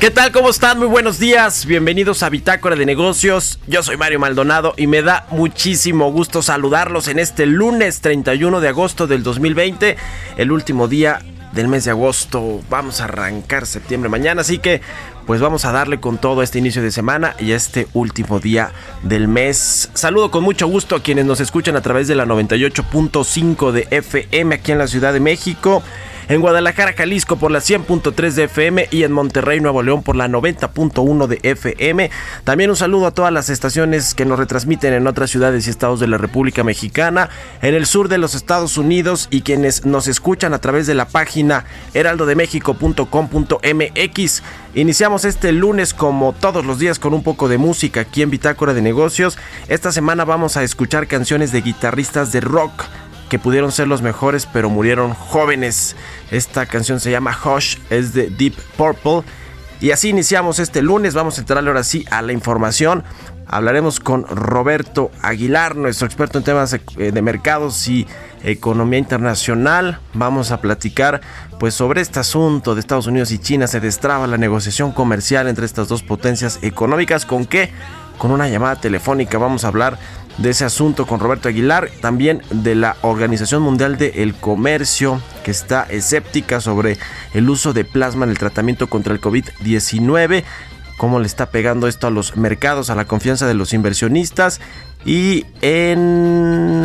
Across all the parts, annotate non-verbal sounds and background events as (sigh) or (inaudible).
¿Qué tal? ¿Cómo están? Muy buenos días. Bienvenidos a Bitácora de Negocios. Yo soy Mario Maldonado y me da muchísimo gusto saludarlos en este lunes 31 de agosto del 2020, el último día del mes de agosto. Vamos a arrancar septiembre mañana, así que pues vamos a darle con todo este inicio de semana y este último día del mes. Saludo con mucho gusto a quienes nos escuchan a través de la 98.5 de FM aquí en la Ciudad de México en Guadalajara, Jalisco por la 100.3 de FM y en Monterrey, Nuevo León por la 90.1 de FM. También un saludo a todas las estaciones que nos retransmiten en otras ciudades y estados de la República Mexicana, en el sur de los Estados Unidos y quienes nos escuchan a través de la página heraldodemexico.com.mx. Iniciamos este lunes como todos los días con un poco de música aquí en Bitácora de Negocios. Esta semana vamos a escuchar canciones de guitarristas de rock que pudieron ser los mejores pero murieron jóvenes. Esta canción se llama Hush, es de Deep Purple. Y así iniciamos este lunes, vamos a entrarle ahora sí a la información. Hablaremos con Roberto Aguilar, nuestro experto en temas eh, de mercados y economía internacional. Vamos a platicar pues sobre este asunto de Estados Unidos y China. Se destraba la negociación comercial entre estas dos potencias económicas. ¿Con qué? Con una llamada telefónica vamos a hablar de ese asunto con Roberto Aguilar, también de la Organización Mundial del Comercio, que está escéptica sobre el uso de plasma en el tratamiento contra el COVID-19, cómo le está pegando esto a los mercados, a la confianza de los inversionistas. Y en...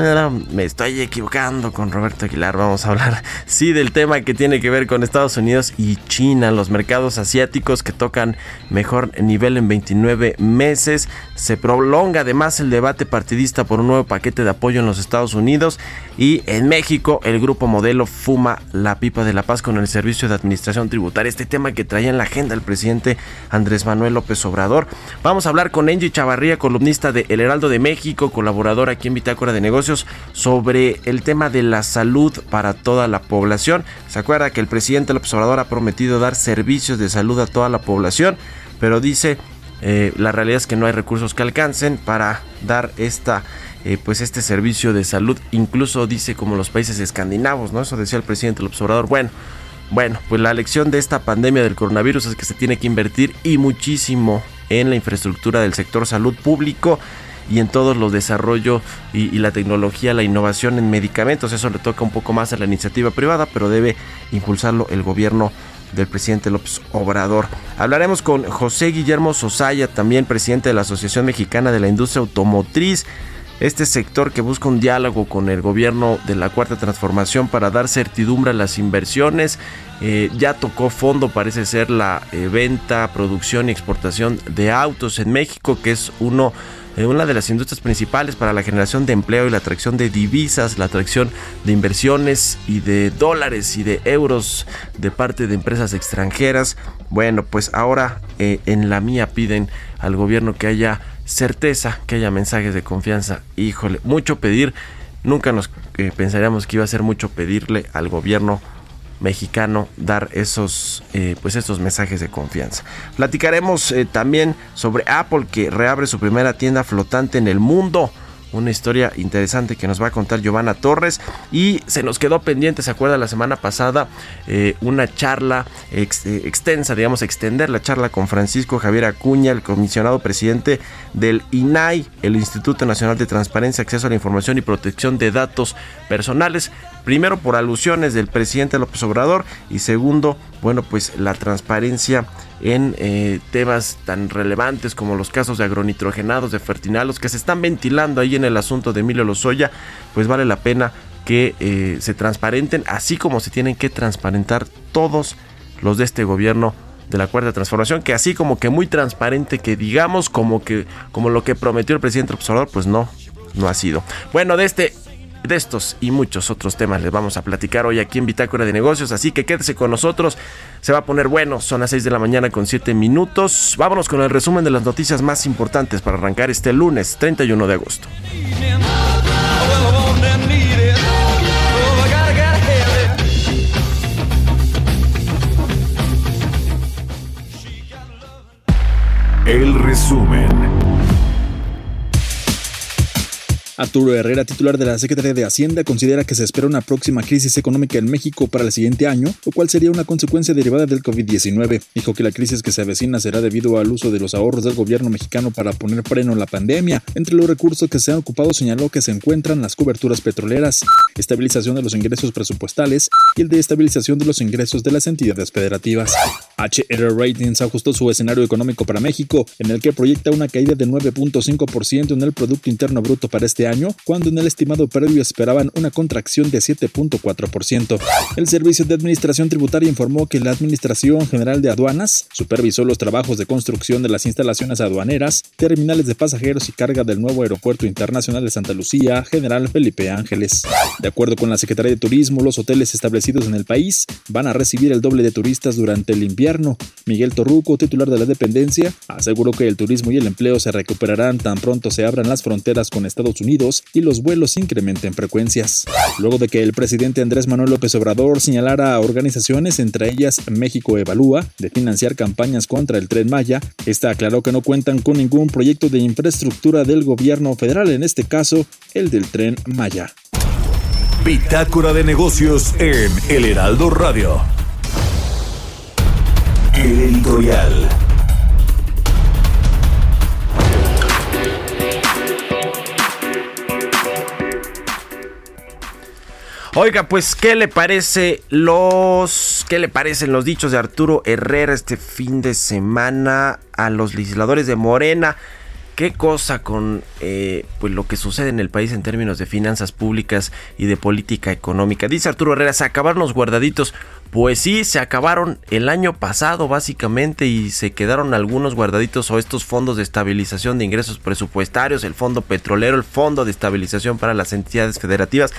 Me estoy equivocando con Roberto Aguilar. Vamos a hablar, (laughs) sí, del tema que tiene que ver con Estados Unidos y China, los mercados asiáticos que tocan mejor nivel en 29 meses. Se prolonga además el debate partidista por un nuevo paquete de apoyo en los Estados Unidos. Y en México, el grupo modelo fuma la pipa de la paz con el Servicio de Administración Tributaria. Este tema que traía en la agenda el presidente Andrés Manuel López Obrador. Vamos a hablar con Angie Chavarría, columnista de El Heraldo de México, colaborador aquí en Bitácora de Negocios, sobre el tema de la salud para toda la población. Se acuerda que el presidente López Obrador ha prometido dar servicios de salud a toda la población, pero dice eh, la realidad es que no hay recursos que alcancen para dar esta eh, pues este servicio de salud incluso dice como los países escandinavos no eso decía el presidente López Obrador. Bueno bueno pues la lección de esta pandemia del coronavirus es que se tiene que invertir y muchísimo en la infraestructura del sector salud público y en todos los desarrollo y, y, la tecnología, la innovación en medicamentos. Eso le toca un poco más a la iniciativa privada, pero debe impulsarlo el gobierno del presidente López Obrador. Hablaremos con José Guillermo Sosaya, también presidente de la Asociación Mexicana de la Industria Automotriz. Este sector que busca un diálogo con el gobierno de la Cuarta Transformación para dar certidumbre a las inversiones. Eh, ya tocó fondo, parece ser, la eh, venta, producción y exportación de autos en México, que es uno una de las industrias principales para la generación de empleo y la atracción de divisas, la atracción de inversiones y de dólares y de euros de parte de empresas extranjeras. Bueno, pues ahora eh, en la mía piden al gobierno que haya certeza, que haya mensajes de confianza. Híjole, mucho pedir. Nunca nos eh, pensaríamos que iba a ser mucho pedirle al gobierno mexicano dar esos, eh, pues mensajes de confianza. Platicaremos eh, también sobre Apple que reabre su primera tienda flotante en el mundo una historia interesante que nos va a contar Giovanna Torres. Y se nos quedó pendiente, ¿se acuerda? La semana pasada, eh, una charla extensa, digamos, extender la charla con Francisco Javier Acuña, el comisionado presidente del INAI, el Instituto Nacional de Transparencia, Acceso a la Información y Protección de Datos Personales. Primero por alusiones del presidente López Obrador y segundo, bueno, pues la transparencia en eh, temas tan relevantes como los casos de agronitrogenados, de fertinalos que se están ventilando ahí en el asunto de Emilio Lozoya, pues vale la pena que eh, se transparenten, así como se tienen que transparentar todos los de este gobierno de la cuarta transformación, que así como que muy transparente que digamos como que como lo que prometió el presidente Obrador, pues no, no ha sido. Bueno, de este de estos y muchos otros temas les vamos a platicar hoy aquí en Bitácora de Negocios, así que quédese con nosotros, se va a poner bueno, son las 6 de la mañana con 7 minutos. Vámonos con el resumen de las noticias más importantes para arrancar este lunes 31 de agosto. Arturo Herrera, titular de la Secretaría de Hacienda, considera que se espera una próxima crisis económica en México para el siguiente año, lo cual sería una consecuencia derivada del COVID-19. Dijo que la crisis que se avecina será debido al uso de los ahorros del gobierno mexicano para poner freno a la pandemia. Entre los recursos que se han ocupado señaló que se encuentran las coberturas petroleras, estabilización de los ingresos presupuestales y el de estabilización de los ingresos de las entidades federativas. HR Ratings ajustó su escenario económico para México, en el que proyecta una caída de 9.5% en el Producto Interno Bruto para este año, cuando en el estimado previo esperaban una contracción de 7.4%. El Servicio de Administración Tributaria informó que la Administración General de Aduanas supervisó los trabajos de construcción de las instalaciones aduaneras, terminales de pasajeros y carga del nuevo Aeropuerto Internacional de Santa Lucía, General Felipe Ángeles. De acuerdo con la Secretaría de Turismo, los hoteles establecidos en el país van a recibir el doble de turistas durante el invierno. Miguel Torruco, titular de la dependencia, aseguró que el turismo y el empleo se recuperarán tan pronto se abran las fronteras con Estados Unidos y los vuelos incrementen frecuencias. Luego de que el presidente Andrés Manuel López Obrador señalara a organizaciones, entre ellas México Evalúa, de financiar campañas contra el tren Maya, esta aclaró que no cuentan con ningún proyecto de infraestructura del gobierno federal, en este caso el del tren Maya. Bitácora de negocios en El Heraldo Radio. El editorial. Oiga, pues, ¿qué le parece los. ¿Qué le parecen los dichos de Arturo Herrera este fin de semana a los legisladores de Morena? ¿Qué cosa con eh, pues lo que sucede en el país en términos de finanzas públicas y de política económica? Dice Arturo Herrera, se acabaron los guardaditos. Pues sí, se acabaron el año pasado básicamente y se quedaron algunos guardaditos o estos fondos de estabilización de ingresos presupuestarios, el fondo petrolero, el fondo de estabilización para las entidades federativas.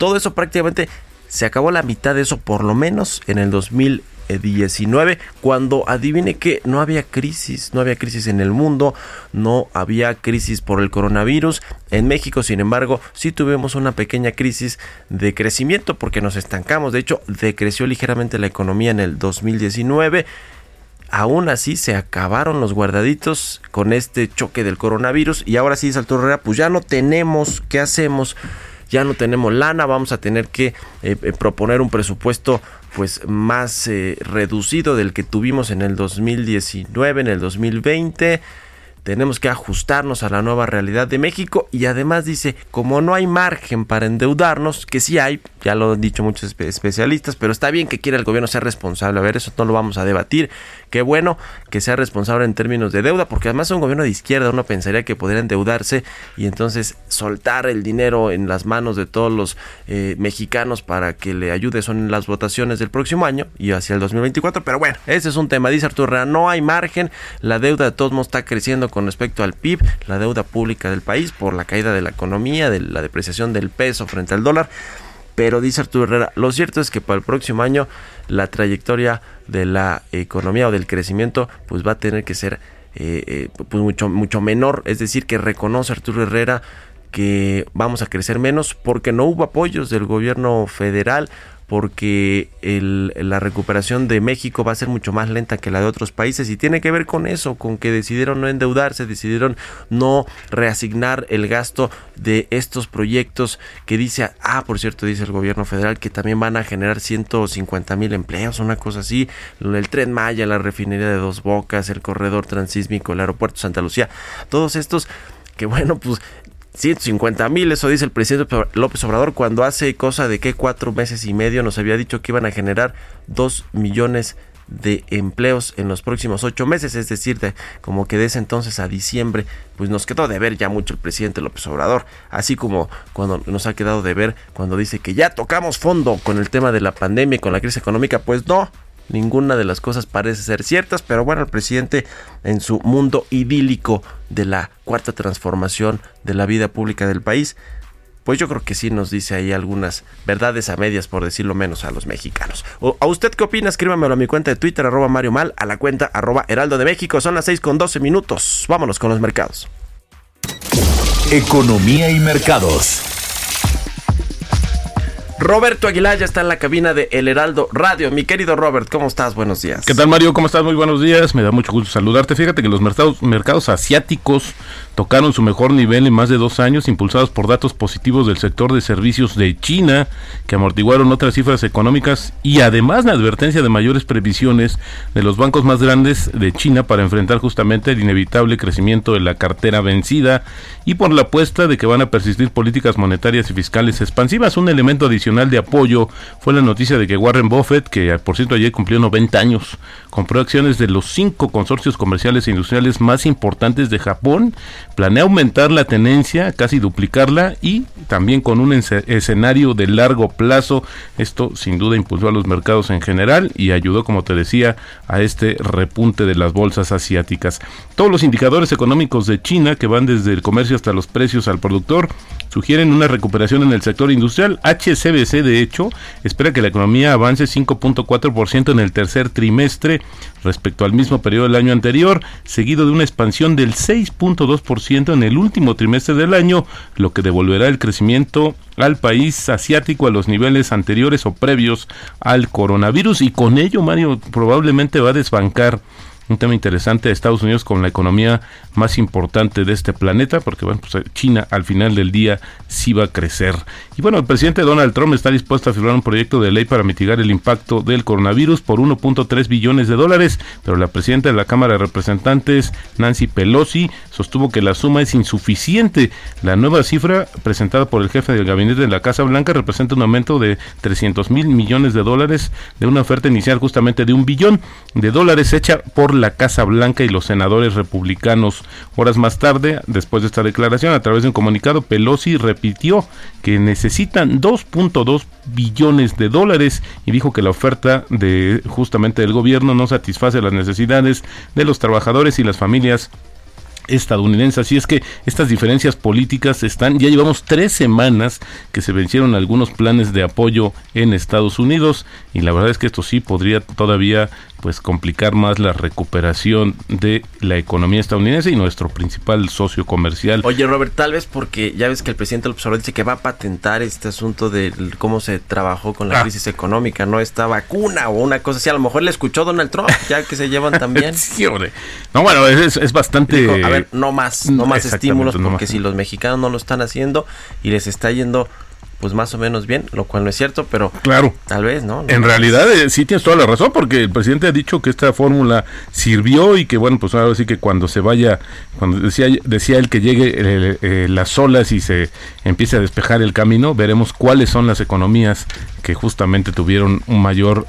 Todo eso prácticamente se acabó la mitad de eso por lo menos en el 2019 cuando adivine que no había crisis, no había crisis en el mundo, no había crisis por el coronavirus. En México, sin embargo, sí tuvimos una pequeña crisis de crecimiento porque nos estancamos. De hecho, decreció ligeramente la economía en el 2019 aún así se acabaron los guardaditos con este choque del coronavirus y ahora sí, Salto Herrera, pues ya no tenemos, ¿qué hacemos? Ya no tenemos lana, vamos a tener que eh, eh, proponer un presupuesto pues más eh, reducido del que tuvimos en el 2019, en el 2020 tenemos que ajustarnos a la nueva realidad de México y además dice, como no hay margen para endeudarnos, que sí hay, ya lo han dicho muchos especialistas, pero está bien que quiera el gobierno ser responsable, a ver, eso no lo vamos a debatir, qué bueno que sea responsable en términos de deuda, porque además es un gobierno de izquierda, uno pensaría que podría endeudarse y entonces soltar el dinero en las manos de todos los eh, mexicanos para que le ayude. Son las votaciones del próximo año y hacia el 2024, pero bueno, ese es un tema, dice Arturo no hay margen, la deuda de todos modos está creciendo con respecto al PIB, la deuda pública del país por la caída de la economía, de la depreciación del peso frente al dólar. Pero dice Arturo Herrera, lo cierto es que para el próximo año la trayectoria de la economía o del crecimiento pues va a tener que ser eh, eh, pues mucho, mucho menor. Es decir, que reconoce Arturo Herrera que vamos a crecer menos porque no hubo apoyos del gobierno federal porque la recuperación de México va a ser mucho más lenta que la de otros países y tiene que ver con eso, con que decidieron no endeudarse, decidieron no reasignar el gasto de estos proyectos que dice, ah, por cierto, dice el gobierno federal que también van a generar 150 mil empleos, una cosa así, el tren Maya, la refinería de Dos Bocas, el corredor transísmico, el aeropuerto Santa Lucía, todos estos que (laughs) bueno, pues 150 mil, eso dice el presidente López Obrador cuando hace cosa de que cuatro meses y medio nos había dicho que iban a generar dos millones de empleos en los próximos ocho meses, es decir, de, como que de ese entonces a diciembre, pues nos quedó de ver ya mucho el presidente López Obrador, así como cuando nos ha quedado de ver cuando dice que ya tocamos fondo con el tema de la pandemia y con la crisis económica, pues no, Ninguna de las cosas parece ser ciertas, pero bueno, el presidente en su mundo idílico de la cuarta transformación de la vida pública del país, pues yo creo que sí nos dice ahí algunas verdades a medias, por decirlo menos, a los mexicanos. ¿A usted qué opina? Escríbamelo a mi cuenta de Twitter, arroba Mario Mal, a la cuenta arroba Heraldo de México. Son las 6 con 12 minutos. Vámonos con los mercados. Economía y mercados. Roberto Aguilar ya está en la cabina de El Heraldo Radio. Mi querido Robert, ¿cómo estás? Buenos días. ¿Qué tal, Mario? ¿Cómo estás? Muy buenos días. Me da mucho gusto saludarte. Fíjate que los mercados, mercados asiáticos tocaron su mejor nivel en más de dos años, impulsados por datos positivos del sector de servicios de China, que amortiguaron otras cifras económicas y además la advertencia de mayores previsiones de los bancos más grandes de China para enfrentar justamente el inevitable crecimiento de la cartera vencida y por la apuesta de que van a persistir políticas monetarias y fiscales expansivas. Un elemento adicional de apoyo fue la noticia de que Warren Buffett, que por cierto ayer cumplió 90 años, compró acciones de los cinco consorcios comerciales e industriales más importantes de Japón, planea aumentar la tenencia, casi duplicarla y también con un escenario de largo plazo. Esto sin duda impulsó a los mercados en general y ayudó, como te decía, a este repunte de las bolsas asiáticas. Todos los indicadores económicos de China, que van desde el comercio hasta los precios al productor, sugieren una recuperación en el sector industrial. HCBC, de hecho, espera que la economía avance 5.4% en el tercer trimestre respecto al mismo periodo del año anterior, seguido de una expansión del 6.2% en el último trimestre del año, lo que devolverá el crecimiento al país asiático a los niveles anteriores o previos al coronavirus y con ello Mario probablemente va a desbancar un tema interesante de Estados Unidos con la economía más importante de este planeta, porque bueno, pues China al final del día sí va a crecer. Y bueno, el presidente Donald Trump está dispuesto a firmar un proyecto de ley para mitigar el impacto del coronavirus por 1.3 billones de dólares, pero la presidenta de la Cámara de Representantes, Nancy Pelosi, sostuvo que la suma es insuficiente. La nueva cifra presentada por el jefe del gabinete de la Casa Blanca representa un aumento de 300 mil millones de dólares de una oferta inicial justamente de un billón de dólares hecha por Casa Blanca y los senadores republicanos. Horas más tarde, después de esta declaración, a través de un comunicado, Pelosi repitió que necesitan 2.2 billones de dólares y dijo que la oferta de justamente del gobierno no satisface las necesidades de los trabajadores y las familias estadounidense. Así es que estas diferencias políticas están, ya llevamos tres semanas que se vencieron algunos planes de apoyo en Estados Unidos y la verdad es que esto sí podría todavía pues complicar más la recuperación de la economía estadounidense y nuestro principal socio comercial. Oye Robert, tal vez porque ya ves que el presidente López Obrador dice que va a patentar este asunto de cómo se trabajó con la ah. crisis económica, no esta vacuna o una cosa así, a lo mejor le escuchó Donald Trump, ya que se llevan también. (laughs) sí, hombre. No, bueno, es, es bastante... a ver, no más, no más estímulos, porque si los mexicanos no lo están haciendo y les está yendo pues más o menos bien, lo cual no es cierto, pero claro, tal vez, ¿no? en realidad eh, sí tienes toda la razón, porque el presidente ha dicho que esta fórmula sirvió y que bueno, pues ahora sí que cuando se vaya, cuando decía, decía él que llegue eh, eh, las olas y se empiece a despejar el camino, veremos cuáles son las economías que justamente tuvieron un mayor,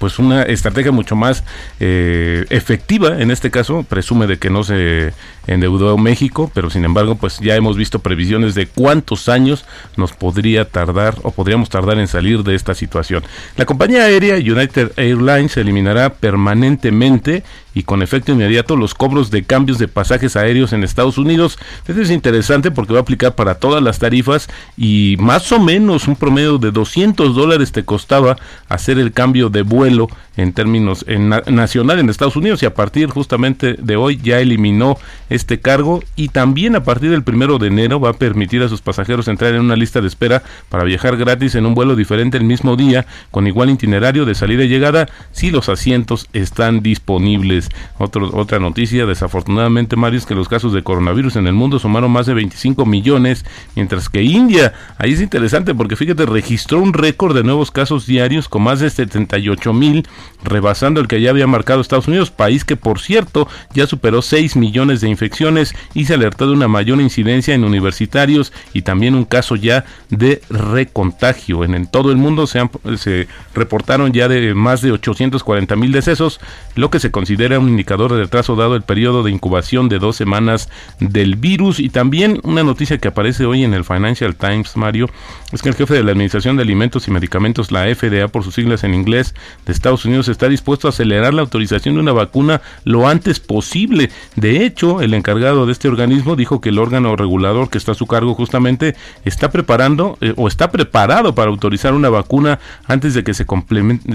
pues una estrategia mucho más efectiva, en este caso, presume de que no se endeudó México, pero sin embargo, pues ya hemos visto previsiones de cuántos años nos podría tardar o podríamos tardar en salir de esta situación. La compañía aérea United Airlines eliminará permanentemente y con efecto inmediato los cobros de cambios de pasajes aéreos en Estados Unidos. Esto es interesante porque va a aplicar para todas las tarifas y más o menos un promedio de 200 dólares te costaba hacer el cambio de vuelo en términos en nacional en Estados Unidos y a partir justamente de hoy ya eliminó este cargo y también a partir del primero de enero va a permitir a sus pasajeros entrar en una lista de espera para viajar gratis en un vuelo diferente el mismo día con igual itinerario de salida y llegada si los asientos están disponibles. Otra noticia, desafortunadamente, Mario, es que los casos de coronavirus en el mundo sumaron más de 25 millones, mientras que India, ahí es interesante porque fíjate, registró un récord de nuevos casos diarios con más de 78 mil, rebasando el que ya había marcado Estados Unidos, país que por cierto ya superó 6 millones de infecciones y se alertó de una mayor incidencia en universitarios y también un caso ya de recontagio. En, en todo el mundo se, se reportaron ya de más de 840 mil decesos, lo que se considera un indicador de retraso dado el periodo de incubación de dos semanas del virus. Y también una noticia que aparece hoy en el Financial Times, Mario, es que el jefe de la Administración de Alimentos y Medicamentos, la FDA por sus siglas en inglés, de Estados Unidos, está dispuesto a acelerar la autorización de una vacuna lo antes posible. De hecho, el encargado de este organismo dijo que el órgano regulador que está a su cargo justamente está preparando eh, o está preparado para autorizar una vacuna antes de que se,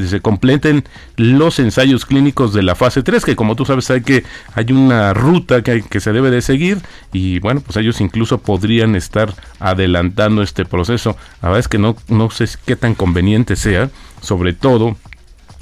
se completen los ensayos clínicos de la fase 3, que como tú sabes hay que hay una ruta que, que se debe de seguir y bueno, pues ellos incluso podrían estar adelantando este proceso. La verdad es que no, no sé qué tan conveniente sea, sobre todo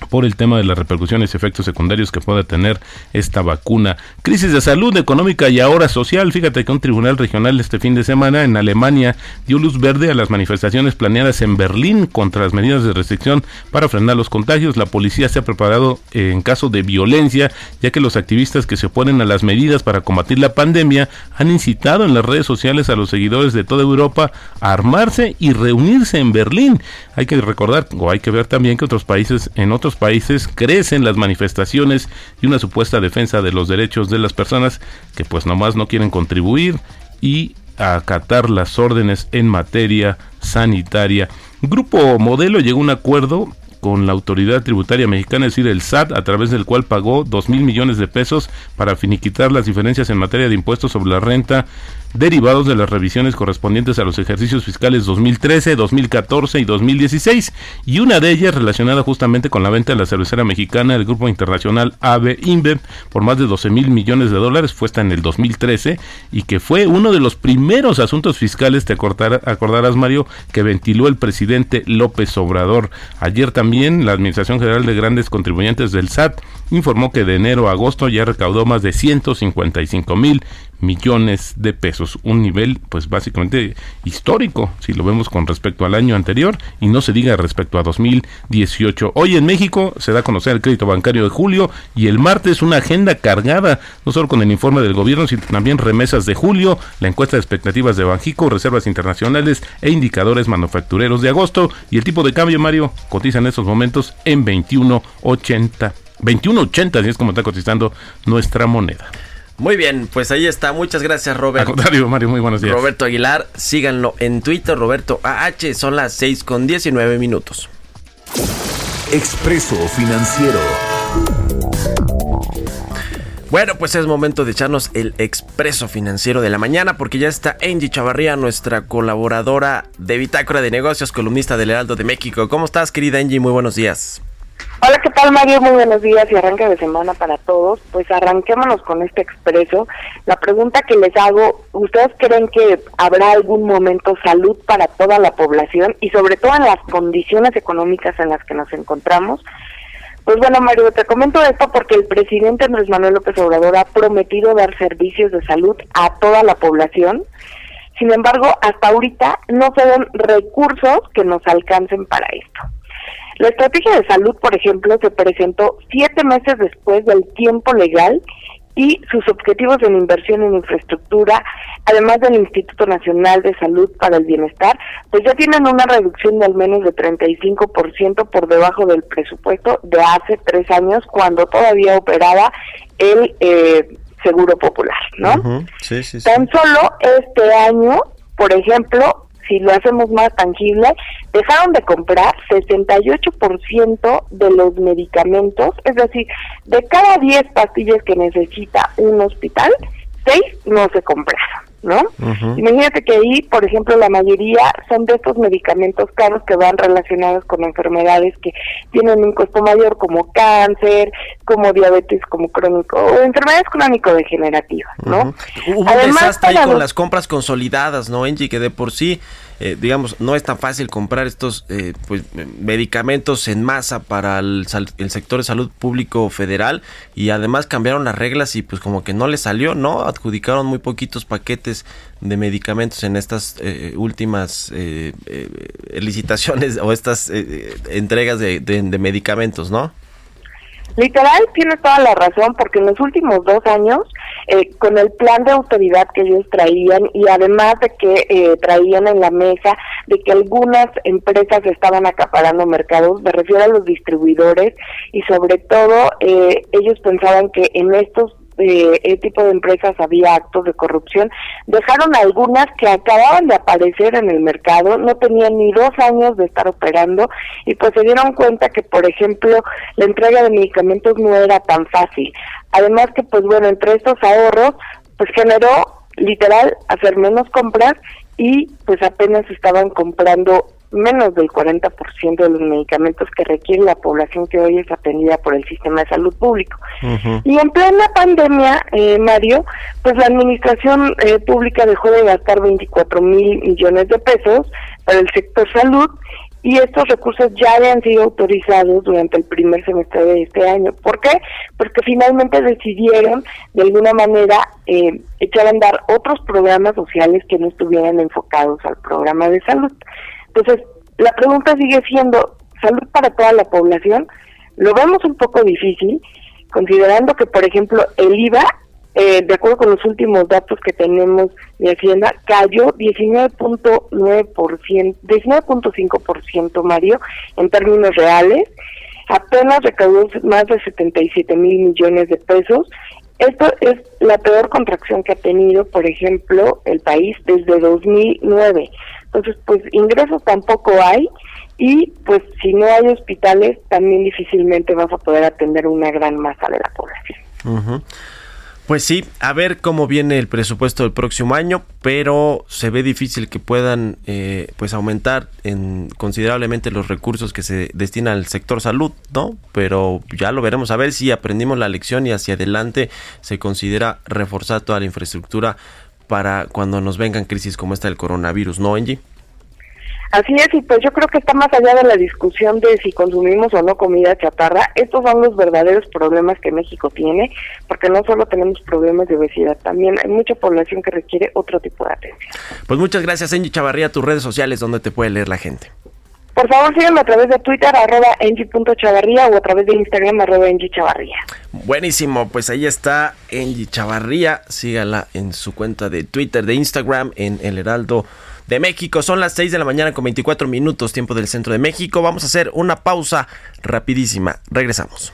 por el tema de las repercusiones y efectos secundarios que pueda tener esta vacuna. Crisis de salud económica y ahora social. Fíjate que un tribunal regional este fin de semana en Alemania dio luz verde a las manifestaciones planeadas en Berlín contra las medidas de restricción para frenar los contagios. La policía se ha preparado en caso de violencia, ya que los activistas que se oponen a las medidas para combatir la pandemia han incitado en las redes sociales a los seguidores de toda Europa a armarse y reunirse en Berlín. Hay que recordar o hay que ver también que otros países en otros países crecen las manifestaciones y una supuesta defensa de los derechos de las personas que pues nomás no quieren contribuir y acatar las órdenes en materia sanitaria. Grupo Modelo llegó a un acuerdo con la autoridad tributaria mexicana, es decir, el SAT, a través del cual pagó dos mil millones de pesos para finiquitar las diferencias en materia de impuestos sobre la renta derivados de las revisiones correspondientes a los ejercicios fiscales 2013, 2014 y 2016, y una de ellas relacionada justamente con la venta de la cervecera mexicana del grupo internacional AB InBev por más de 12 mil millones de dólares, fue hasta en el 2013, y que fue uno de los primeros asuntos fiscales, te acordarás Mario, que ventiló el presidente López Obrador. Ayer también la Administración General de Grandes Contribuyentes del SAT informó que de enero a agosto ya recaudó más de 155 mil millones de pesos, un nivel pues básicamente histórico si lo vemos con respecto al año anterior y no se diga respecto a 2018. Hoy en México se da a conocer el crédito bancario de julio y el martes una agenda cargada no solo con el informe del gobierno sino también remesas de julio, la encuesta de expectativas de Banjico, reservas internacionales e indicadores manufactureros de agosto y el tipo de cambio Mario cotiza en estos momentos en 21.80. 21.80 así es como está cotizando nuestra moneda. Muy bien, pues ahí está. Muchas gracias, Robert. Al contrario, Mario, muy buenos días. Roberto Aguilar, síganlo en Twitter, Roberto AH. Son las 6 con 19 minutos. Expreso Financiero. Bueno, pues es momento de echarnos el expreso financiero de la mañana porque ya está Angie Chavarría, nuestra colaboradora de Bitácora de Negocios, columnista del Heraldo de México. ¿Cómo estás, querida Angie? Muy buenos días. Hola, ¿qué tal Mario? Muy buenos días y arranque de semana para todos. Pues arranquémonos con este expreso. La pregunta que les hago, ¿ustedes creen que habrá algún momento salud para toda la población y sobre todo en las condiciones económicas en las que nos encontramos? Pues bueno, Mario, te comento esto porque el presidente Andrés Manuel López Obrador ha prometido dar servicios de salud a toda la población. Sin embargo, hasta ahorita no se ven recursos que nos alcancen para esto. La estrategia de salud, por ejemplo, se presentó siete meses después del tiempo legal y sus objetivos en inversión en infraestructura, además del Instituto Nacional de Salud para el Bienestar, pues ya tienen una reducción de al menos de 35% por debajo del presupuesto de hace tres años, cuando todavía operaba el eh, Seguro Popular, ¿no? sí, sí, sí. Tan solo este año, por ejemplo, si lo hacemos más tangible, dejaron de comprar 68% de los medicamentos, es decir, de cada 10 pastillas que necesita un hospital, 6 no se compraron. ¿No? Imagínate que ahí, por ejemplo, la mayoría son de estos medicamentos caros que van relacionados con enfermedades que tienen un costo mayor como cáncer, como diabetes como crónico o enfermedades crónico-degenerativas, ¿no? Hubo un desastre ahí con las compras consolidadas, ¿no, Angie? Que de por sí eh, digamos, no es tan fácil comprar estos eh, pues, medicamentos en masa para el, sector de salud público federal y además cambiaron las reglas y pues como que no le salió, ¿no? Adjudicaron muy poquitos paquetes de medicamentos en estas eh, últimas licitaciones o estas entregas de, de medicamentos, ¿no? Literal, tiene toda la razón, porque en los últimos dos años, eh, con el plan de autoridad que ellos traían y además de que eh, traían en la mesa de que algunas empresas estaban acaparando mercados, me refiero a los distribuidores y sobre todo eh, ellos pensaban que en estos este tipo de empresas había actos de corrupción, dejaron algunas que acababan de aparecer en el mercado, no tenían ni dos años de estar operando y pues se dieron cuenta que, por ejemplo, la entrega de medicamentos no era tan fácil. Además que, pues bueno, entre estos ahorros, pues generó literal hacer menos compras y pues apenas estaban comprando menos del 40% de los medicamentos que requiere la población que hoy es atendida por el sistema de salud público. Y en plena pandemia, eh, Mario, pues la administración eh, pública dejó de gastar 24 mil millones de pesos para el sector salud y estos recursos ya habían sido autorizados durante el primer semestre de este año. ¿Por qué? Porque finalmente decidieron de alguna manera eh, echar a andar otros programas sociales que no estuvieran enfocados al programa de salud. Entonces, la pregunta sigue siendo, ¿salud para toda la población? Lo vemos un poco difícil, considerando que, por ejemplo, el IVA, eh, de acuerdo con los últimos datos que tenemos de Hacienda, cayó 19.9%, 19.5%, Mario, en términos reales. Apenas recaudó más de 77 mil millones de pesos. Esto es la peor contracción que ha tenido, por ejemplo, el país desde 2009. Entonces, pues ingresos tampoco hay y pues si no hay hospitales, también difícilmente vas a poder atender una gran masa de la población. Pues sí, a ver cómo viene el presupuesto del próximo año, pero se ve difícil que puedan eh, pues aumentar en considerablemente los recursos que se destinan al sector salud, ¿no? Pero ya lo veremos a ver si aprendimos la lección y hacia adelante se considera reforzar toda la infraestructura para cuando nos vengan crisis como esta del coronavirus, ¿no, Angie? Así es, y pues yo creo que está más allá de la discusión de si consumimos o no comida chatarra. Estos son los verdaderos problemas que México tiene, porque no solo tenemos problemas de obesidad, también hay mucha población que requiere otro tipo de atención. Pues muchas gracias, Angie Chavarría, tus redes sociales donde te puede leer la gente. Por favor, síganme a través de Twitter, arroba Chavarría o a través de Instagram, arroba Chavarría. Buenísimo, pues ahí está Engie Chavarría. Sígala en su cuenta de Twitter, de Instagram, en El Heraldo de México. Son las 6 de la mañana con 24 minutos, tiempo del centro de México. Vamos a hacer una pausa rapidísima. Regresamos.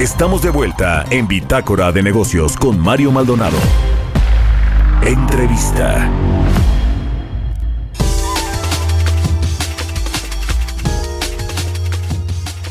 Estamos de vuelta en Bitácora de Negocios con Mario Maldonado. Entrevista.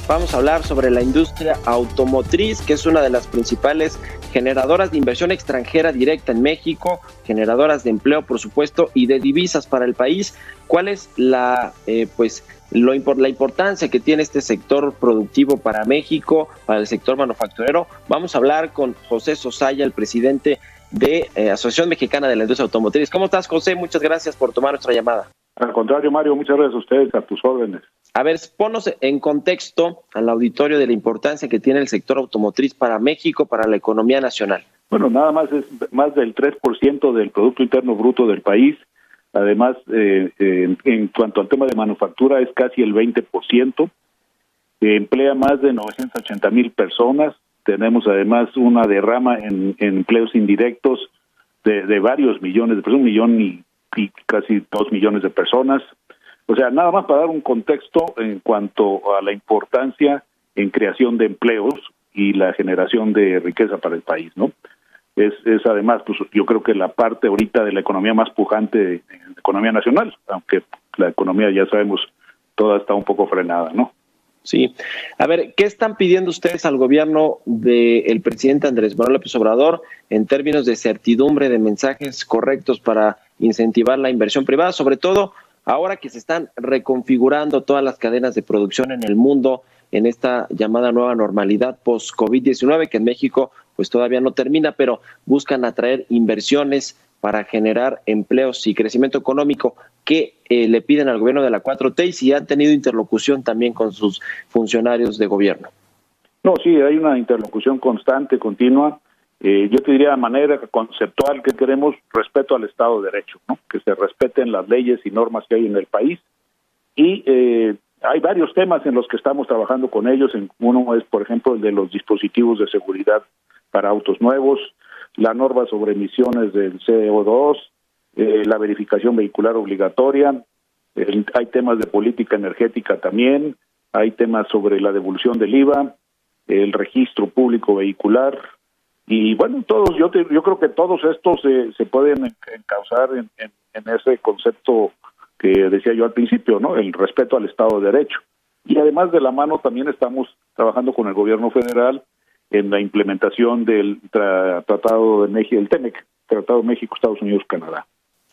Vamos a hablar sobre la industria automotriz, que es una de las principales generadoras de inversión extranjera directa en México, generadoras de empleo, por supuesto, y de divisas para el país. ¿Cuál es la, eh, pues, lo, la importancia que tiene este sector productivo para México, para el sector manufacturero? Vamos a hablar con José Sosaya, el presidente de eh, Asociación Mexicana de la Industria Automotriz. ¿Cómo estás, José? Muchas gracias por tomar nuestra llamada. Al contrario, Mario, muchas gracias a ustedes, a tus órdenes. A ver, ponnos en contexto al auditorio de la importancia que tiene el sector automotriz para México, para la economía nacional. Bueno, nada más es más del 3% del Producto Interno Bruto del país. Además, eh, eh, en cuanto al tema de manufactura, es casi el 20%. Eh, emplea más de 980 mil personas. Tenemos además una derrama en, empleos indirectos de, varios millones de personas, un millón y casi dos millones de personas. O sea, nada más para dar un contexto en cuanto a la importancia en creación de empleos y la generación de riqueza para el país, ¿no? Es, es además, pues yo creo que la parte ahorita de la economía más pujante de la economía nacional, aunque la economía ya sabemos toda está un poco frenada, ¿no? Sí. A ver, ¿qué están pidiendo ustedes al gobierno del presidente Andrés Manuel López Obrador en términos de certidumbre de mensajes correctos para incentivar la inversión privada, sobre todo ahora que se están reconfigurando todas las cadenas de producción en el mundo en esta llamada nueva normalidad post-COVID-19 que en México pues todavía no termina, pero buscan atraer inversiones para generar empleos y crecimiento económico que eh, le piden al gobierno de la 4T y si han tenido interlocución también con sus funcionarios de gobierno. No, sí, hay una interlocución constante, continua. Eh, yo te diría de manera conceptual que queremos respeto al Estado de Derecho, ¿no? que se respeten las leyes y normas que hay en el país. Y eh, hay varios temas en los que estamos trabajando con ellos. Uno es, por ejemplo, el de los dispositivos de seguridad para autos nuevos, la norma sobre emisiones del CO2, eh, la verificación vehicular obligatoria, hay temas de política energética también, hay temas sobre la devolución del IVA, el registro público vehicular y bueno, todos yo yo creo que todos estos se pueden encauzar en, en ese concepto que decía yo al principio, ¿no? El respeto al Estado de Derecho. Y además de la mano también estamos trabajando con el gobierno federal en la implementación del Tratado de México, el TEMEC, Tratado México, Estados Unidos, Canadá.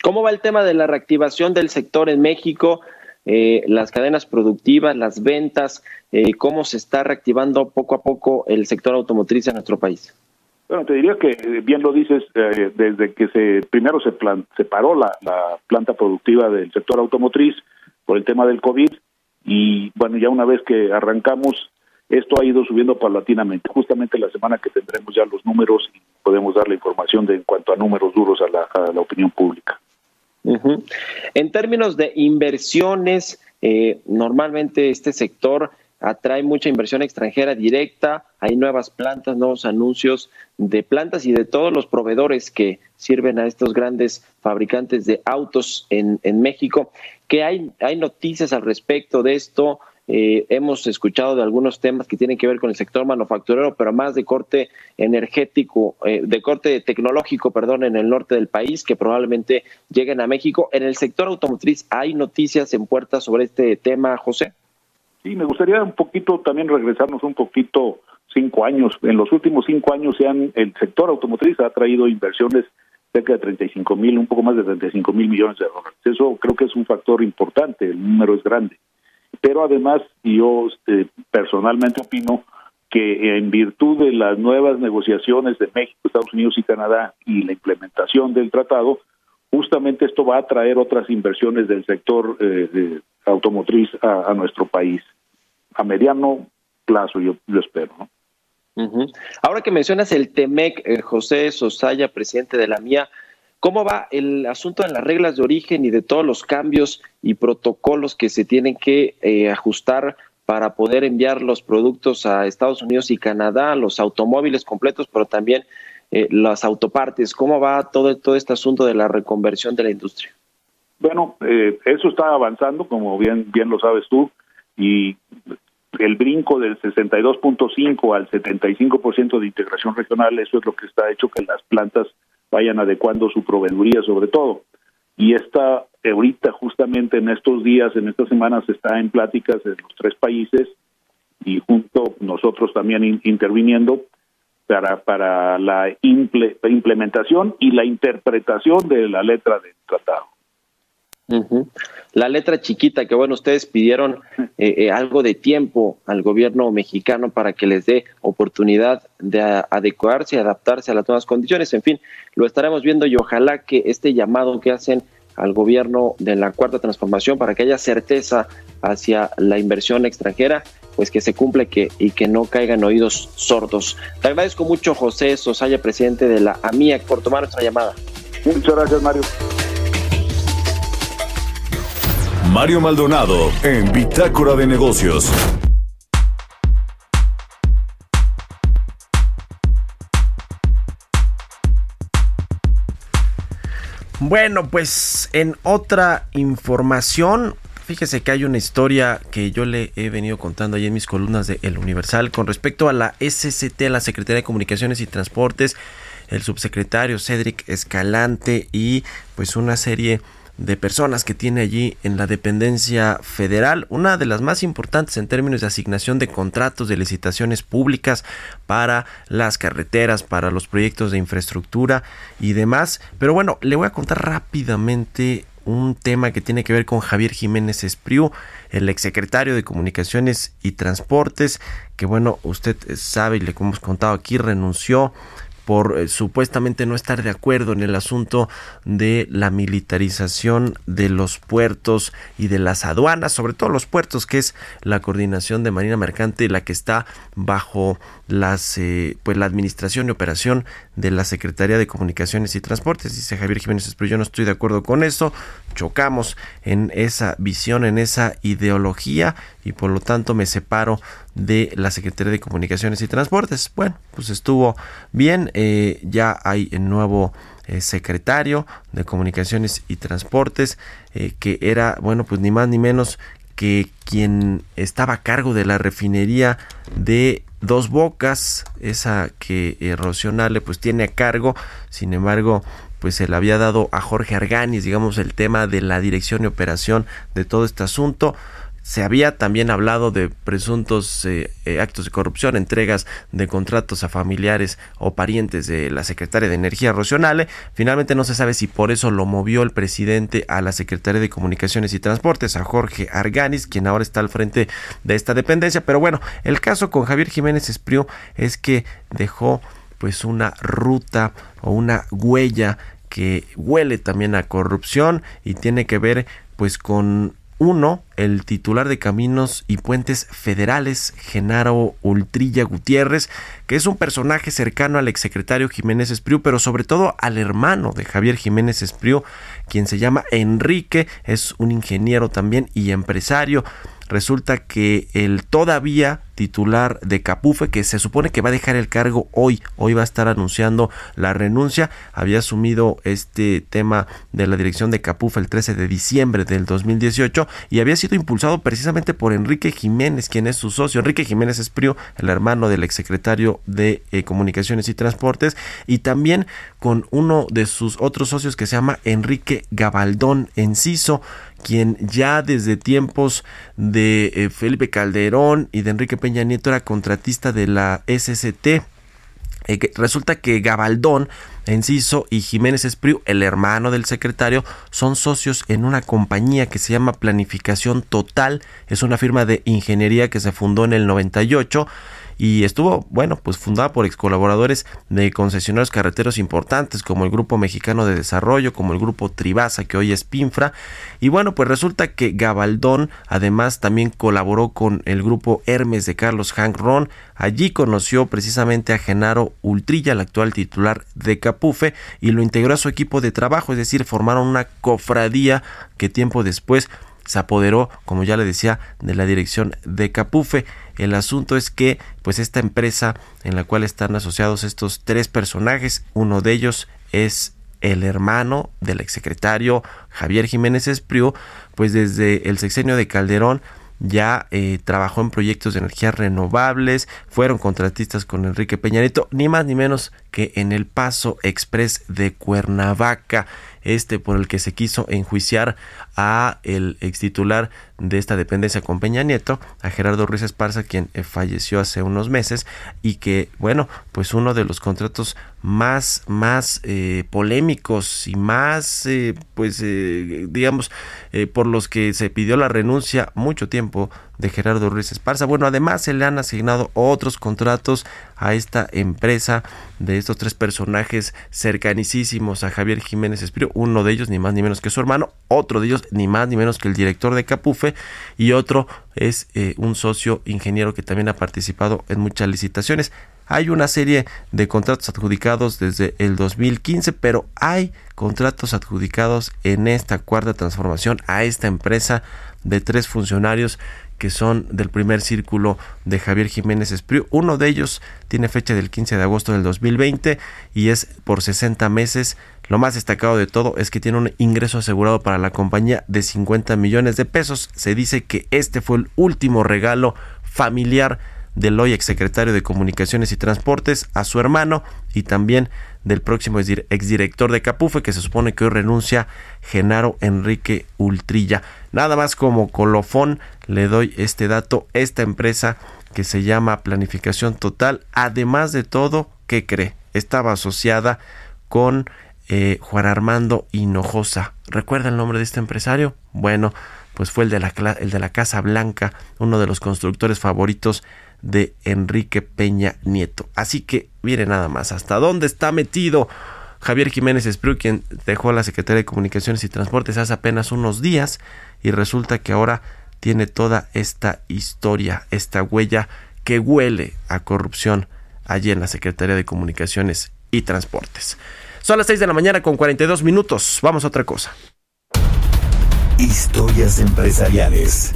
¿Cómo va el tema de la reactivación del sector en México? Eh, las cadenas productivas, las ventas, eh, cómo se está reactivando poco a poco el sector automotriz en nuestro país. Bueno, te diría que eh, bien lo dices, desde que se primero se, plan, se paró la, la, planta productiva del sector automotriz por el tema del COVID y bueno, ya una vez que arrancamos esto ha ido subiendo paulatinamente. Justamente la semana que tendremos ya los números y podemos dar la información de en cuanto a números duros a la, opinión pública. En términos de inversiones, eh, normalmente este sector atrae mucha inversión extranjera directa, hay nuevas plantas, nuevos anuncios de plantas y de todos los proveedores que sirven a estos grandes fabricantes de autos en, México. ¿Qué hay, hay noticias al respecto de esto? Eh, hemos escuchado de algunos temas que tienen que ver con el sector manufacturero, pero más de corte energético, eh, de corte tecnológico, perdón, en el norte del país, que probablemente lleguen a México. En el sector automotriz, ¿hay noticias en puerta sobre este tema, José? Sí, me gustaría un poquito también regresarnos un poquito cinco años. En los últimos cinco años se han, el sector automotriz ha traído inversiones cerca de 35 mil, un poco más de 35 mil millones de dólares. Eso creo que es un factor importante, el número es grande pero además yo este, personalmente opino que en virtud de las nuevas negociaciones de México, Estados Unidos y Canadá y la implementación del tratado, justamente esto va a atraer otras inversiones del sector eh, automotriz a, nuestro país a mediano plazo, yo, espero. Ahora que mencionas el TEMEC, eh, José Sosaya, presidente de la MIA, ¿Cómo va el asunto de las reglas de origen y de todos los cambios y protocolos que se tienen que eh, ajustar para poder enviar los productos a Estados Unidos y Canadá, los automóviles completos, pero también eh, las autopartes? ¿Cómo va todo, este asunto de la reconversión de la industria? Bueno, eh, eso está avanzando, como bien, bien lo sabes tú, y el brinco del 62.5 al 75% de integración regional, eso es lo que está hecho que las plantas vayan adecuando su proveeduría sobre todo. Y esta ahorita justamente en estos días, en estas semanas está en pláticas en los tres países y junto nosotros también interviniendo para, para la implementación y la interpretación de la letra del tratado. La letra chiquita, que bueno, ustedes pidieron eh, eh, algo de tiempo al gobierno mexicano para que les dé oportunidad de adecuarse, adaptarse a las nuevas condiciones. En fin, lo estaremos viendo y ojalá que este llamado que hacen al gobierno de la cuarta transformación para que haya certeza hacia la inversión extranjera, pues que se cumple y que no caigan oídos sordos. Te agradezco mucho, José Sosaya, presidente de la AMIAC, por tomar nuestra llamada. Muchas gracias, Mario. Mario Maldonado en Bitácora de Negocios. Bueno, pues en otra información, fíjese que hay una historia que yo le he venido contando ahí en mis columnas de El Universal con respecto a la SCT, la Secretaría de Comunicaciones y Transportes, el subsecretario Cedric Escalante y pues una serie personas que tiene allí en la dependencia federal, una de las más importantes en términos de asignación de contratos de licitaciones públicas para las carreteras, para los proyectos de infraestructura y demás. Pero bueno, le voy a contar rápidamente un tema que tiene que ver con Javier Jiménez Espriu, el exsecretario de Comunicaciones y Transportes, que bueno, usted sabe y le hemos contado aquí, renunció por eh, supuestamente no estar de acuerdo en el asunto de la militarización de los puertos y de las aduanas, sobre todo los puertos, que es la coordinación de Marina Mercante, la que está bajo las eh, pues la administración y operación de la Secretaría de Comunicaciones y Transportes. Dice Javier Jiménez, pero yo no estoy de acuerdo con eso. Chocamos en esa visión, en esa ideología y por lo tanto me separo de la Secretaría de Comunicaciones y Transportes. Bueno, pues estuvo bien, eh, ya hay el nuevo eh, secretario de Comunicaciones y Transportes, eh, que era, bueno, pues ni más ni menos que quien estaba a cargo de la refinería de Dos Bocas, esa que eh, pues tiene a cargo, sin embargo pues se le había dado a Jorge Arganis, digamos, el tema de la dirección y operación de todo este asunto. Se había también hablado de presuntos eh, eh, actos de corrupción, entregas de contratos a familiares o parientes de la secretaria de Energía Rocionale. Finalmente no se sabe si por eso lo movió el presidente a la secretaria de Comunicaciones y Transportes, a Jorge Arganis, quien ahora está al frente de esta dependencia. Pero bueno, el caso con Javier Jiménez Espriu es que dejó pues una ruta o una huella que huele también a corrupción y tiene que ver pues con uno, el titular de Caminos y Puentes Federales, Genaro Ultrilla Gutiérrez, que es un personaje cercano al exsecretario Jiménez Espriu, pero sobre todo al hermano de Javier Jiménez Espriu, quien se llama Enrique, es un ingeniero también y empresario. Resulta que el todavía titular de Capufe, que se supone que va a dejar el cargo hoy, hoy va a estar anunciando la renuncia, había asumido este tema de la dirección de Capufe el 13 de diciembre del 2018 y había sido impulsado precisamente por Enrique Jiménez, quien es su socio. Enrique Jiménez Esprío, el hermano del exsecretario de eh, Comunicaciones y Transportes, y también con uno de sus otros socios que se llama Enrique Gabaldón Enciso, quien ya desde tiempos de eh, Felipe Calderón y de Enrique Peña Nieto era contratista de la SCT. Eh, resulta que Gabaldón Enciso y Jiménez Espriu, el hermano del secretario, son socios en una compañía que se llama Planificación Total. Es una firma de ingeniería que se fundó en el 98 y estuvo, bueno, pues fundada por ex colaboradores de concesionarios carreteros importantes como el Grupo Mexicano de Desarrollo, como el Grupo Tribasa, que hoy es Pinfra. Y bueno, pues resulta que Gabaldón además también colaboró con el Grupo Hermes de Carlos Hank Ron. Allí conoció precisamente a Genaro Ultrilla, el actual titular de Capufe, y lo integró a su equipo de trabajo, es decir, formaron una cofradía que tiempo después se apoderó, como ya le decía, de la dirección de Capufe. El asunto es que, pues esta empresa en la cual están asociados estos tres personajes, uno de ellos es el hermano del exsecretario Javier Jiménez Espriu, pues desde el sexenio de Calderón ya eh, trabajó en proyectos de energías renovables, fueron contratistas con Enrique Peña Nieto, ni más ni menos que en el Paso Express de Cuernavaca, este por el que se quiso enjuiciar a el ex titular de esta dependencia con Peña Nieto, a Gerardo Ruiz Esparza, quien eh, falleció hace unos meses y que, bueno, pues uno de los contratos más, más eh, polémicos y más, eh, pues, digamos, por los que se pidió la renuncia mucho tiempo de Gerardo Ruiz Esparza. Bueno, además se le han asignado otros contratos a esta empresa de estos tres personajes cercanísimos a Javier Jiménez Espíritu, uno de ellos ni más ni menos que su hermano, otro de ellos ni más ni menos que el director de Capufe y otro es eh, un socio ingeniero que también ha participado en muchas licitaciones. Hay una serie de contratos adjudicados desde el 2015, pero hay contratos adjudicados en esta cuarta transformación a esta empresa de tres funcionarios que son del primer círculo de Javier Jiménez Espriu. Uno de ellos tiene fecha del 15 de agosto del 2020 y es por 60 meses. Lo más destacado de todo es que tiene un ingreso asegurado para la compañía de 50 millones de pesos. Se dice que este fue el último regalo familiar del hoy exsecretario de Comunicaciones y Transportes a su hermano y también del próximo exdirector de Capufe que se supone que hoy renuncia Genaro Enrique Ultrilla. Nada más como colofón le doy este dato, esta empresa que se llama Planificación Total, además de todo, ¿qué cree? Estaba asociada con eh, Juan Armando Hinojosa. ¿Recuerda el nombre de este empresario? Bueno, pues fue el de la, el de la Casa Blanca, uno de los constructores favoritos de Enrique Peña Nieto. Así que mire nada más hasta dónde está metido Javier Jiménez Espriu, quien dejó la Secretaría de Comunicaciones y Transportes hace apenas unos días y resulta que ahora tiene toda esta historia, esta huella que huele a corrupción allí en la Secretaría de Comunicaciones y Transportes. Son las 6 de la mañana con 42 minutos. Vamos a otra cosa. Historias empresariales.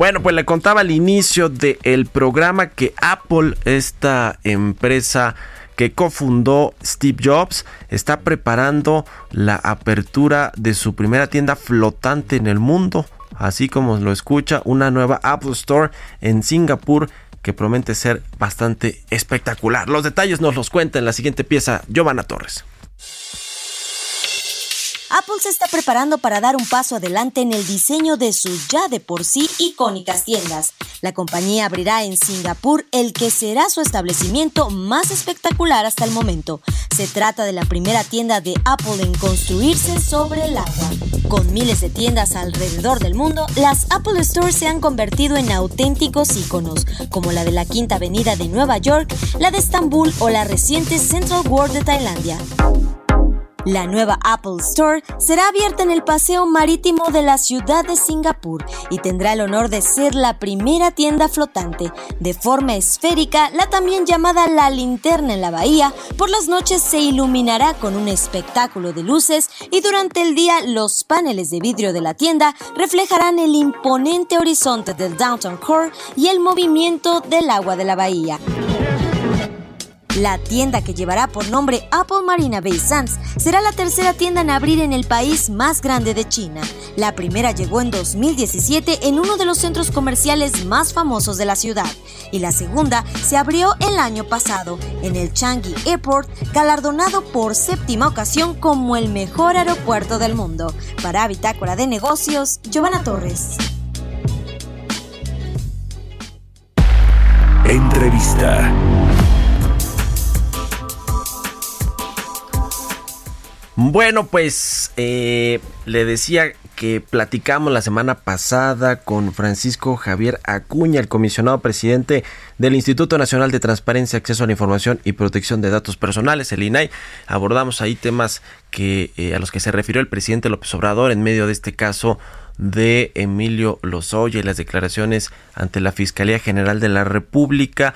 Bueno, pues le contaba al inicio del programa que Apple, esta empresa que cofundó Steve Jobs, está preparando la apertura de su primera tienda flotante en el mundo, así como lo escucha, una nueva Apple Store en Singapur que promete ser bastante espectacular. Los detalles nos los cuenta en la siguiente pieza Giovanna Torres. Apple se está preparando para dar un paso adelante en el diseño de sus ya de por sí icónicas tiendas. La compañía abrirá en Singapur el que será su establecimiento más espectacular hasta el momento. Se trata de la primera tienda de Apple en construirse sobre el agua. Con miles de tiendas alrededor del mundo, las Apple Stores se han convertido en auténticos iconos, como la de la Quinta Avenida de Nueva York, la de Estambul o la reciente Central World de Tailandia. La nueva Apple Store será abierta en el paseo marítimo de la ciudad de Singapur y tendrá el honor de ser la primera tienda flotante. De forma esférica, la también llamada La Linterna en la Bahía, por las noches se iluminará con un espectáculo de luces y durante el día los paneles de vidrio de la tienda reflejarán el imponente horizonte del Downtown Core y el movimiento del agua de la bahía. La tienda que llevará por nombre Apple Marina Bay Sands será la tercera tienda en abrir en el país más grande de China. La primera llegó en 2017 en uno de los centros comerciales más famosos de la ciudad y la segunda se abrió el año pasado en el Changi Airport, galardonado por séptima ocasión como el mejor aeropuerto del mundo. Para Bitácora de Negocios, Giovanna Torres. Entrevista. Bueno, pues eh, le decía que platicamos la semana pasada con Francisco Javier Acuña, el comisionado presidente del Instituto Nacional de Transparencia, Acceso a la Información y Protección de Datos Personales, el INAI. Abordamos ahí temas que eh, a los que se refirió el presidente López Obrador en medio de este caso de Emilio Lozoya y las declaraciones ante la Fiscalía General de la República.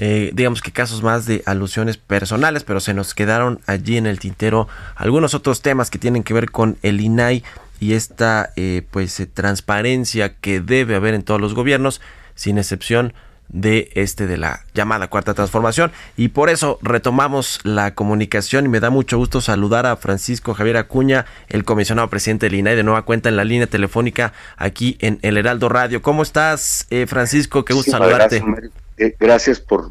Eh, digamos que casos más de alusiones personales, pero se nos quedaron allí en el tintero algunos otros temas que tienen que ver con el INAI y esta eh, pues eh, transparencia que debe haber en todos los gobiernos, sin excepción de este de la llamada cuarta transformación y por eso retomamos la comunicación y me da mucho gusto saludar a Francisco Javier Acuña, el comisionado presidente del INAI de nueva cuenta en la línea telefónica aquí en el Heraldo Radio. ¿Cómo estás, Francisco? Qué gusto saludarte. Eh, gracias por,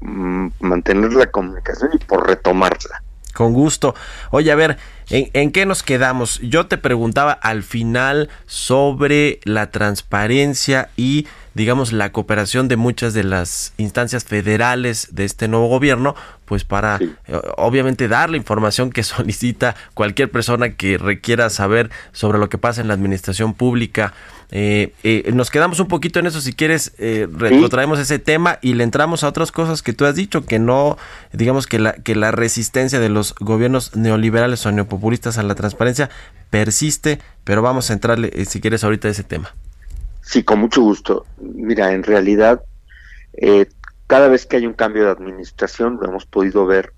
mm, mantener la comunicación y por retomarla. Con gusto. Oye, a ver, ¿En, en qué nos quedamos? Yo te preguntaba al final sobre la transparencia y digamos, la cooperación de muchas de las instancias federales de este nuevo gobierno, pues para eh, obviamente dar la información que (laughs) solicita cualquier persona que requiera saber sobre lo que pasa en la administración pública. Eh, eh, nos quedamos un poquito en eso, si quieres, eh, retrotraemos ese tema y le entramos a otras cosas que tú has dicho, que no, digamos que la, que la resistencia de los gobiernos neoliberales o neopopulistas a la transparencia persiste, pero vamos a entrarle, si quieres, ahorita a ese tema. Sí, con mucho gusto. Mira, en realidad, eh, cada vez que hay un cambio de administración, lo hemos podido ver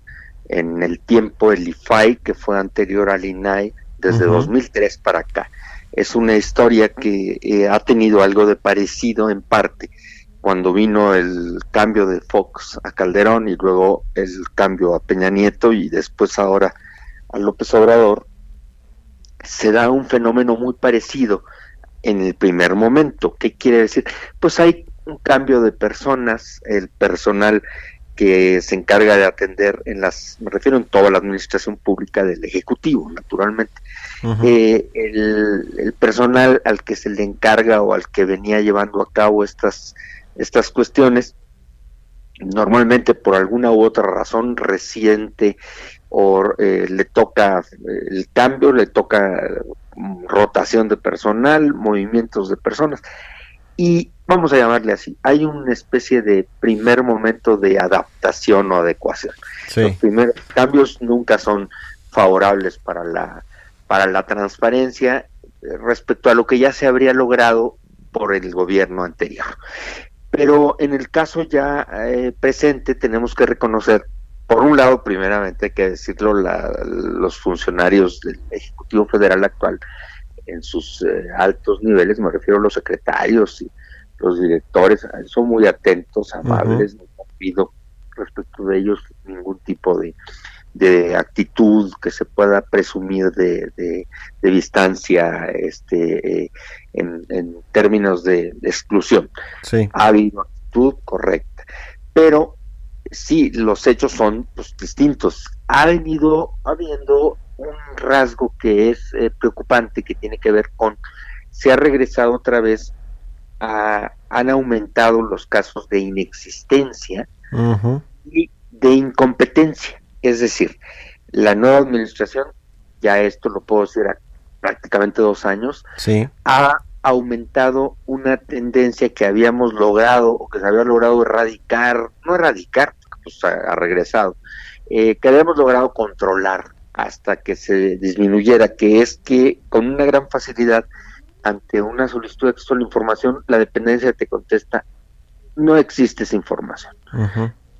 en el tiempo, el IFAI, que fue anterior al INAI, desde 2003 para acá. Es una historia que eh, ha tenido algo de parecido en parte cuando vino el cambio de Fox a Calderón y luego el cambio a Peña Nieto y después ahora a López Obrador, se da un fenómeno muy parecido en el primer momento. ¿Qué quiere decir? Pues hay un cambio de personas, el personal que se encarga de atender en las, me refiero en toda la administración pública del Ejecutivo, naturalmente. Eh, el, el, personal al que se le encarga o al que venía llevando a cabo estas, estas cuestiones, normalmente por alguna u otra razón reciente o eh, le toca el cambio, le toca rotación de personal, movimientos de personas. Y vamos a llamarle así, hay una especie de primer momento de adaptación o adecuación. Los primeros cambios nunca son favorables para la, para la transparencia eh, respecto a lo que ya se habría logrado por el gobierno anterior. Pero en el caso ya eh, presente tenemos que reconocer por un lado, primeramente hay que decirlo, los funcionarios del Ejecutivo Federal actual, en sus eh, altos niveles, me refiero a los secretarios y los directores, son muy atentos, amables, no pido respecto de ellos ningún tipo de, actitud que se pueda presumir de, de, distancia este, eh, en, términos de, exclusión. Ha habido actitud correcta, pero sí, los hechos son pues, distintos. Ha venido habiendo un rasgo que es eh, preocupante, que tiene que ver con, se ha regresado otra vez, a, han aumentado los casos de inexistencia y de incompetencia. Es decir, la nueva administración, ya esto lo puedo decir a prácticamente dos años, ha aumentado una tendencia que habíamos logrado o que se había logrado erradicar, no erradicar, pues ha, regresado, eh, que habíamos logrado controlar hasta que se disminuyera, que es que con una gran facilidad ante una solicitud de acceso a la información, la dependencia te contesta, no existe esa información.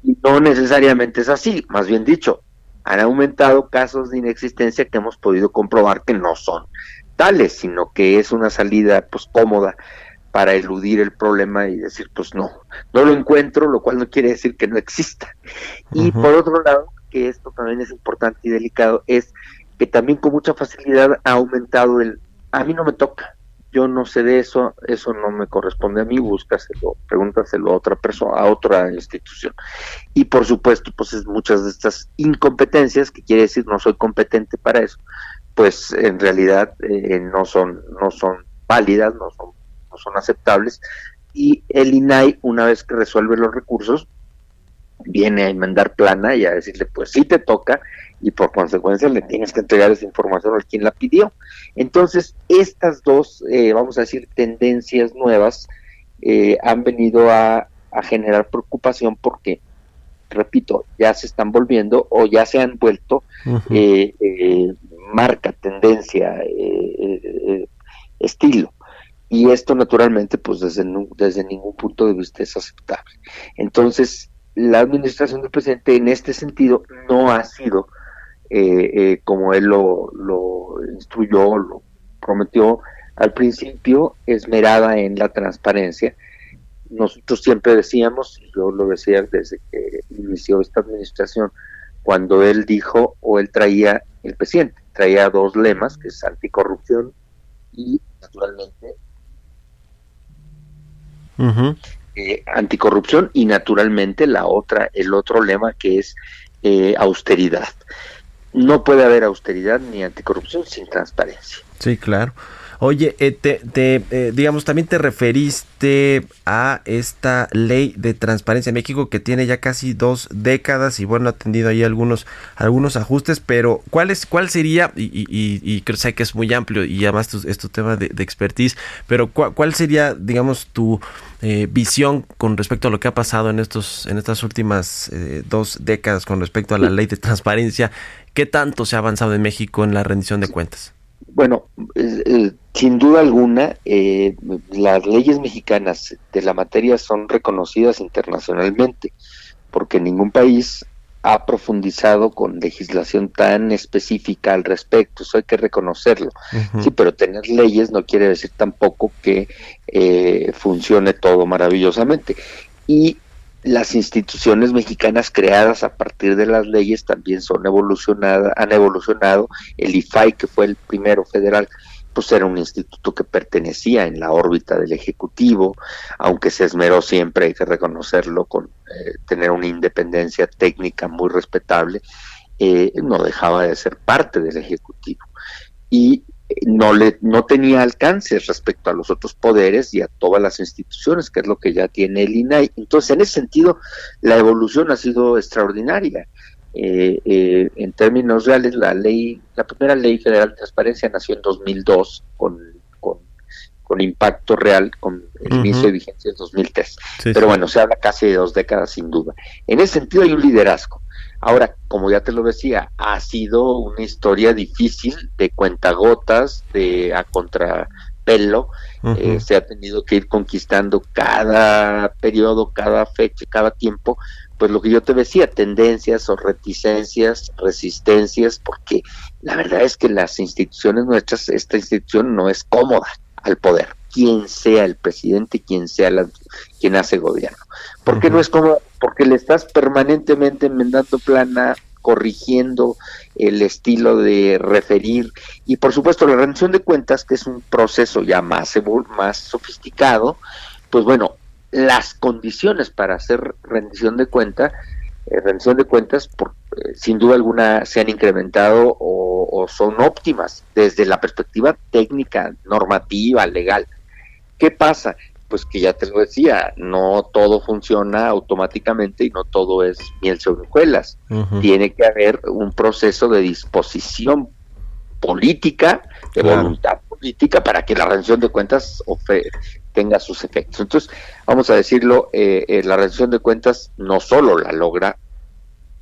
Y no necesariamente es así, más bien dicho, han aumentado casos de inexistencia que hemos podido comprobar que no son tales, sino que es una salida pues cómoda para eludir el problema y decir, pues no, no lo encuentro, lo cual no quiere decir que no exista. Y por otro lado, que esto también es importante y delicado, es que también con mucha facilidad ha aumentado el, a mí no me toca, yo no sé de eso, eso no me corresponde a mí, búscaselo, pregúntaselo a otra persona, a otra institución. Y por supuesto, pues es muchas de estas incompetencias, que quiere decir no soy competente para eso, pues en realidad eh, no son, no son válidas, no son no son aceptables y el INAI una vez que resuelve los recursos viene a mandar plana y a decirle pues sí te toca y por consecuencia le tienes que entregar esa información a quien la pidió. Entonces estas dos, eh, vamos a decir, tendencias nuevas eh, han venido a, generar preocupación porque, repito, ya se están volviendo o ya se han vuelto eh, marca, tendencia, estilo y esto naturalmente pues desde, desde ningún punto de vista es aceptable. Entonces, la administración del presidente en este sentido no ha sido eh, eh, como él lo, lo instruyó, lo prometió al principio, esmerada en la transparencia. Nosotros siempre decíamos, yo lo decía desde que inició esta administración, cuando él dijo o él traía, el presidente traía dos lemas, que es anticorrupción y naturalmente eh, anticorrupción y naturalmente la otra, el otro lema que es eh, austeridad. No puede haber austeridad ni anticorrupción sin transparencia. Sí, claro. Oye, eh, te, eh, digamos, también te referiste a esta ley de transparencia en México que tiene ya casi dos décadas y bueno, ha tenido ahí algunos, algunos ajustes, pero ¿cuál, es, cuál sería, y, y, y creo sé que es muy amplio y además es tu tema de, expertise, pero ¿cuál, sería, digamos, tu eh, visión con respecto a lo que ha pasado en, estos, en estas últimas dos décadas con respecto a la ley de transparencia? ¿Qué tanto se ha avanzado en México en la rendición de cuentas? Bueno, sin duda alguna, eh, las leyes mexicanas de la materia son reconocidas internacionalmente, porque ningún país ha profundizado con legislación tan específica al respecto, eso hay que reconocerlo. Sí, pero tener leyes no quiere decir tampoco que eh, funcione todo maravillosamente. Y las instituciones mexicanas creadas a partir de las leyes también son evolucionadas, han evolucionado. El IFAI, que fue el primero federal, pues era un instituto que pertenecía en la órbita del Ejecutivo, aunque se esmeró siempre, hay que reconocerlo, con eh, tener una independencia técnica muy respetable, eh, no dejaba de ser parte del Ejecutivo. Y no le no tenía alcance respecto a los otros poderes y a todas las instituciones, que es lo que ya tiene el INAI. Entonces, en ese sentido, la evolución ha sido extraordinaria. Eh, eh, en términos reales, la ley, la primera ley federal de transparencia nació en 2002 con, con, con impacto real, con el inicio de vigencia en 2003. Pero bueno, se habla casi de dos décadas sin duda. En ese sentido hay un liderazgo. Ahora, como ya te lo decía, ha sido una historia difícil de cuentagotas, de a contrapelo. Eh, se ha tenido que ir conquistando cada periodo, cada fecha, cada tiempo, pues lo que yo te decía, tendencias o reticencias, resistencias, porque la verdad es que las instituciones nuestras, esta institución no es cómoda al poder, quien sea el presidente, quien sea la, quien hace gobierno. ¿Por qué no es cómoda? Porque le estás permanentemente enmendando plana, corrigiendo el estilo de referir y por supuesto la rendición de cuentas, que es un proceso ya más, más sofisticado, pues bueno, las condiciones para hacer rendición de cuenta, eh, rendición de cuentas, por, eh, sin duda alguna se han incrementado o, o, son óptimas desde la perspectiva técnica, normativa, legal. ¿Qué pasa? Pues que ya te lo decía, no todo funciona automáticamente y no todo es miel sobre hojuelas. Tiene que haber un proceso de disposición política, de voluntad política para que la rendición de cuentas tenga sus efectos. Entonces, vamos a decirlo, eh, eh, la rendición de cuentas no solo la logra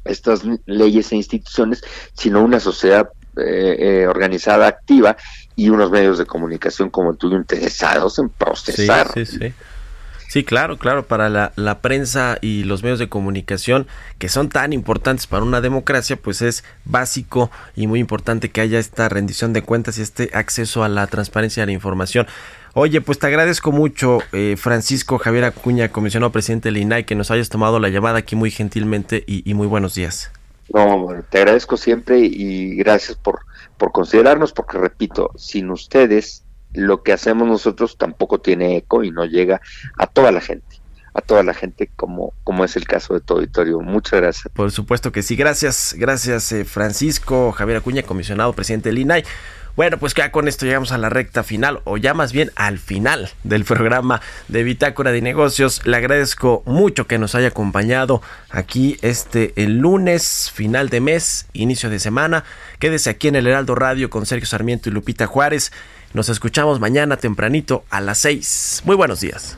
estas leyes e instituciones, sino una sociedad eh, organizada, activa y unos medios de comunicación como el tuyo interesados en procesar. Sí, sí, sí. Sí, claro, claro, para la, la, prensa y los medios de comunicación que son tan importantes para una democracia, pues es básico y muy importante que haya esta rendición de cuentas y este acceso a la transparencia de la información. Oye, pues te agradezco mucho, eh, Francisco Javier Acuña, comisionado presidente del INAI, que nos hayas tomado la llamada aquí muy gentilmente y, muy buenos días. No, te agradezco siempre y gracias por, por considerarnos, porque repito, sin ustedes lo que hacemos nosotros tampoco tiene eco y no llega a toda la gente a toda la gente como, como es el caso de tu auditorio. Muchas gracias. Por supuesto que sí. Gracias, gracias eh, Francisco Javier Acuña, comisionado presidente del INAI. Bueno, pues ya con esto llegamos a la recta final, o ya más bien al final del programa de Bitácora de Negocios. Le agradezco mucho que nos haya acompañado aquí este el lunes, final de mes, inicio de semana. Quédese aquí en el Heraldo Radio con Sergio Sarmiento y Lupita Juárez. Nos escuchamos mañana tempranito a las 6. Muy buenos días.